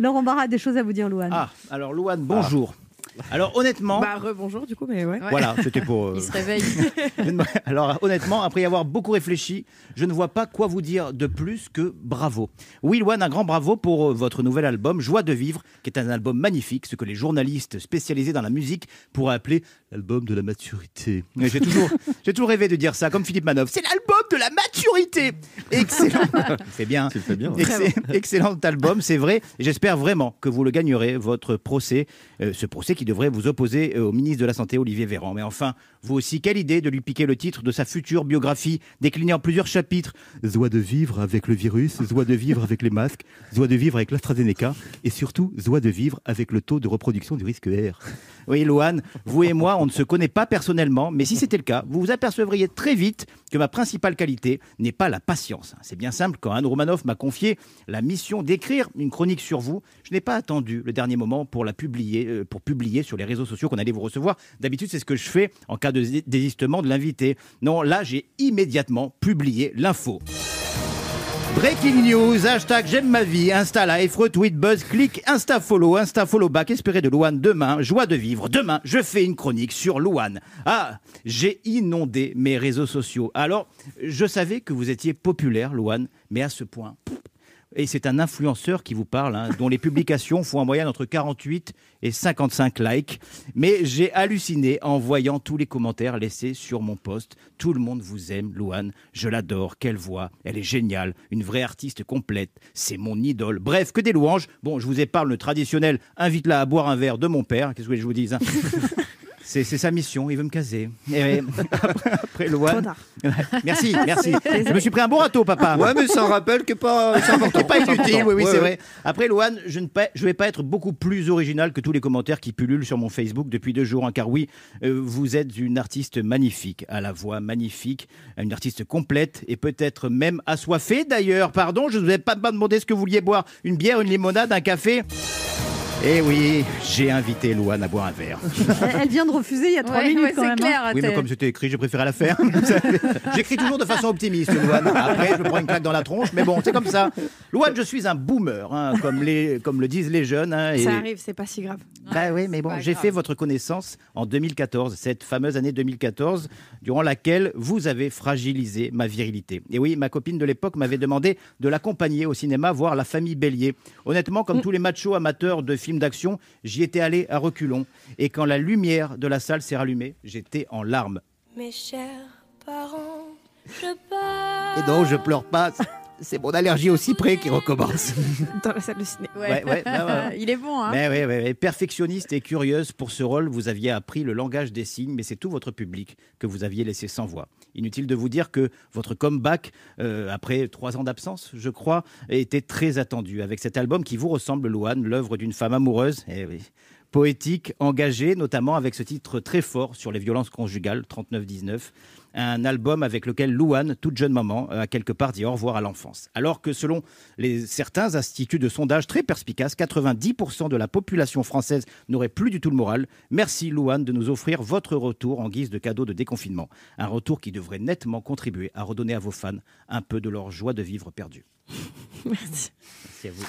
Laurent Barra a des choses à vous dire, Louane. Ah, alors Louane, bonjour. Alors honnêtement, Bah, rebonjour du coup, mais ouais. voilà, c'était pour. euh, Il se réveille. Alors honnêtement, après y avoir beaucoup réfléchi, je ne vois pas quoi vous dire de plus que bravo. Oui, Louane, un grand bravo pour euh, votre nouvel album Joie de vivre, qui est un album magnifique, ce que les journalistes spécialisés dans la musique pourraient appeler l'album de la maturité. Mais J'ai toujours, j'ai toujours rêvé de dire ça, comme Philippe Manoff. C'est l'album Excellent. C'est bien. Ouais. Excellent, excellent album, c'est vrai. Et J'espère vraiment que vous le gagnerez, votre procès, euh, ce procès qui devrait vous opposer euh, au ministre de la Santé, Olivier Véran. Mais enfin, vous aussi, quelle idée de lui piquer le titre de sa future biographie, déclinée en plusieurs chapitres. Joie de vivre avec le virus, joie de vivre avec les masques, joie de vivre avec l'AstraZeneca, et surtout, joie de vivre avec le taux de reproduction du risque R. Oui, Loane, vous et moi, on ne se connaît pas personnellement, mais si c'était le cas, vous vous apercevriez très vite que ma principale qualité n'est pas la patience. C'est bien simple, quand Anne Romanoff m'a confié la mission d'écrire une chronique sur vous, je n'ai pas attendu le dernier moment pour la publier, euh, pour publier sur les réseaux sociaux qu'on allait vous recevoir. D'habitude, c'est ce que je fais en cas de dé- désistement de l'invité. Non, là, j'ai immédiatement publié l'info. Breaking news, hashtag j'aime ma vie, Insta Life, retweet, buzz, clic, Insta follow, Insta follow back, espéré de Louane demain, joie de vivre. Demain, je fais une chronique sur Louane. Ah, j'ai inondé mes réseaux sociaux. Alors, je savais que vous étiez populaire, Louane, mais à ce point. Et c'est un influenceur qui vous parle, hein, dont les publications font en moyenne entre 48 et 55 likes. Mais j'ai halluciné en voyant tous les commentaires laissés sur mon post. Tout le monde vous aime, Louane. Je l'adore. Quelle voix. Elle est géniale. Une vraie artiste complète. C'est mon idole. Bref, que des louanges. Bon, je vous épargne le traditionnel invite-la à boire un verre de mon père. Qu'est-ce que je vous dise hein? C'est sa mission, il veut me caser. Et après, après. Merci, merci. Je me suis pris un bon râteau, papa. Ouais, mais c'est un rappel qui est pas, c'est important. C'est pas inutile, oui, oui, Ouais, c'est ouais. vrai. Après, Loane, je ne pa- je vais pas être beaucoup plus original que tous les commentaires qui pullulent sur mon Facebook depuis deux jours, hein, car oui, euh, vous êtes une artiste magnifique, à la voix magnifique, une artiste complète et peut-être même assoiffée d'ailleurs. Pardon, je ne vous ai pas pas demandé ce que vous vouliez boire. Une bière, une limonade, un café Eh oui, j'ai invité Loane à boire un verre. Elle, vient de refuser il y a trois minutes ouais, quand c'est même. hein. clair. Oui, mais comme c'était écrit, j'ai préféré la faire. J'écris toujours de façon optimiste, Louane. Après, je me prends une claque dans la tronche, mais bon, c'est comme ça. Louane, je suis un boomer, hein, comme, les, comme le disent les jeunes. hein, et- Ça arrive, c'est pas si grave. Bah oui, mais bon, j'ai fait votre connaissance en 2014, cette fameuse année 2014, durant laquelle vous avez fragilisé ma virilité. Et oui, ma copine de l'époque m'avait demandé de l'accompagner au cinéma voir La Famille Bélier. Honnêtement, comme tous les machos amateurs de films d'action, j'y étais allé à reculons. Et quand la lumière de la salle s'est rallumée, j'étais en larmes. Mes chers parents, je pars. Et non, je pleure pas. C'est mon allergie au cyprès qui recommence. Dans la salle de ciné. Ouais. Ouais, ouais, ouais, ouais. Il est bon, hein. Mais oui, oui, oui. perfectionniste et curieuse pour ce rôle, vous aviez appris le langage des signes, mais c'est tout votre public que vous aviez laissé sans voix. Inutile de vous dire que votre comeback, euh, après trois ans d'absence, je crois, était très attendu. Avec cet album qui vous ressemble, Louane, l'œuvre d'une femme amoureuse, eh oui, poétique, engagée, notamment avec ce titre très fort sur les violences conjugales, 39-19. Un album avec lequel Louane, toute jeune maman, a quelque part dit au revoir à l'enfance. Alors que selon les, certains instituts de sondage très perspicaces, 90% de la population française n'aurait plus du tout le moral. Merci Louane de nous offrir votre retour en guise de cadeau de déconfinement. Un retour qui devrait nettement contribuer à redonner à vos fans un peu de leur joie de vivre perdue. Merci. Merci à vous.